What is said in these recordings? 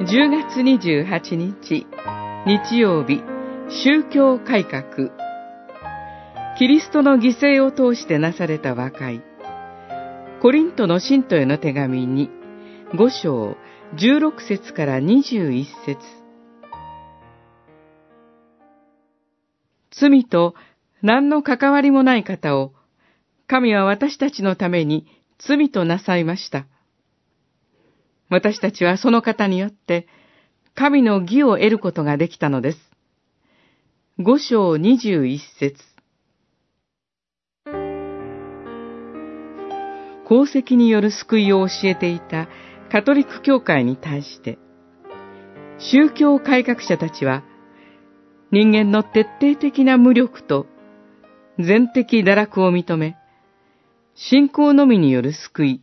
10月28日、日曜日、宗教改革。キリストの犠牲を通してなされた和解。コリントの信徒への手紙に、5章16節から21節罪と何の関わりもない方を、神は私たちのために罪となさいました。私たちはその方によって、神の義を得ることができたのです。五章二十一節功績による救いを教えていたカトリック教会に対して、宗教改革者たちは、人間の徹底的な無力と全的堕落を認め、信仰のみによる救い、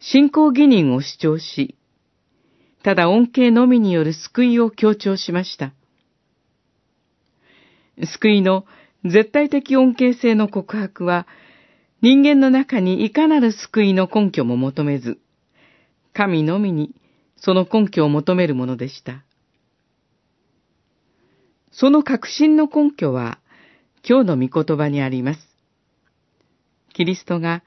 信仰義人を主張し、ただ恩恵のみによる救いを強調しました。救いの絶対的恩恵性の告白は、人間の中にいかなる救いの根拠も求めず、神のみにその根拠を求めるものでした。その確信の根拠は、今日の御言葉にあります。キリストが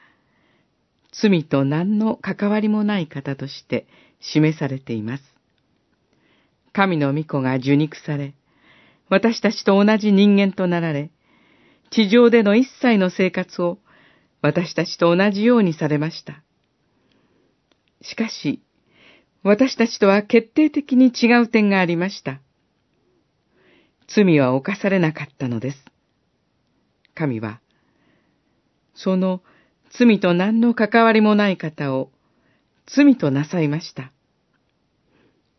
罪と何の関わりもない方として示されています。神の御子が受肉され、私たちと同じ人間となられ、地上での一切の生活を私たちと同じようにされました。しかし、私たちとは決定的に違う点がありました。罪は犯されなかったのです。神は、その罪と何の関わりもない方を罪となさいました。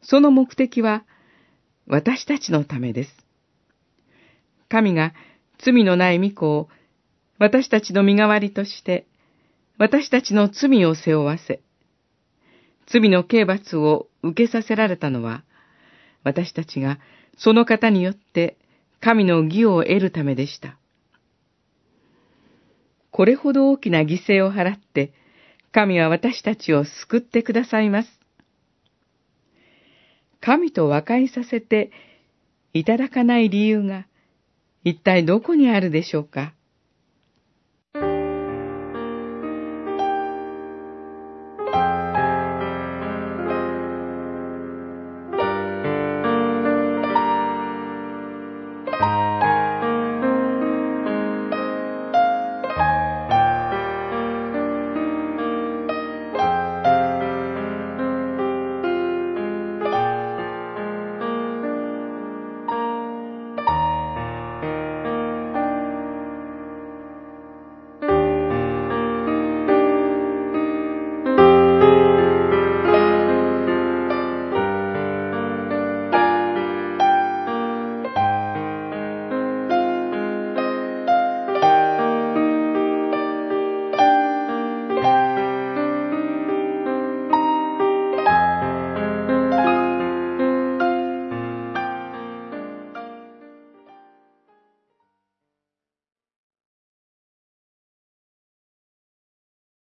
その目的は私たちのためです。神が罪のない御子を私たちの身代わりとして私たちの罪を背負わせ、罪の刑罰を受けさせられたのは私たちがその方によって神の義を得るためでした。これほど大きな犠牲を払って、神は私たちを救ってくださいます。神と和解させていただかない理由が一体どこにあるでしょうか？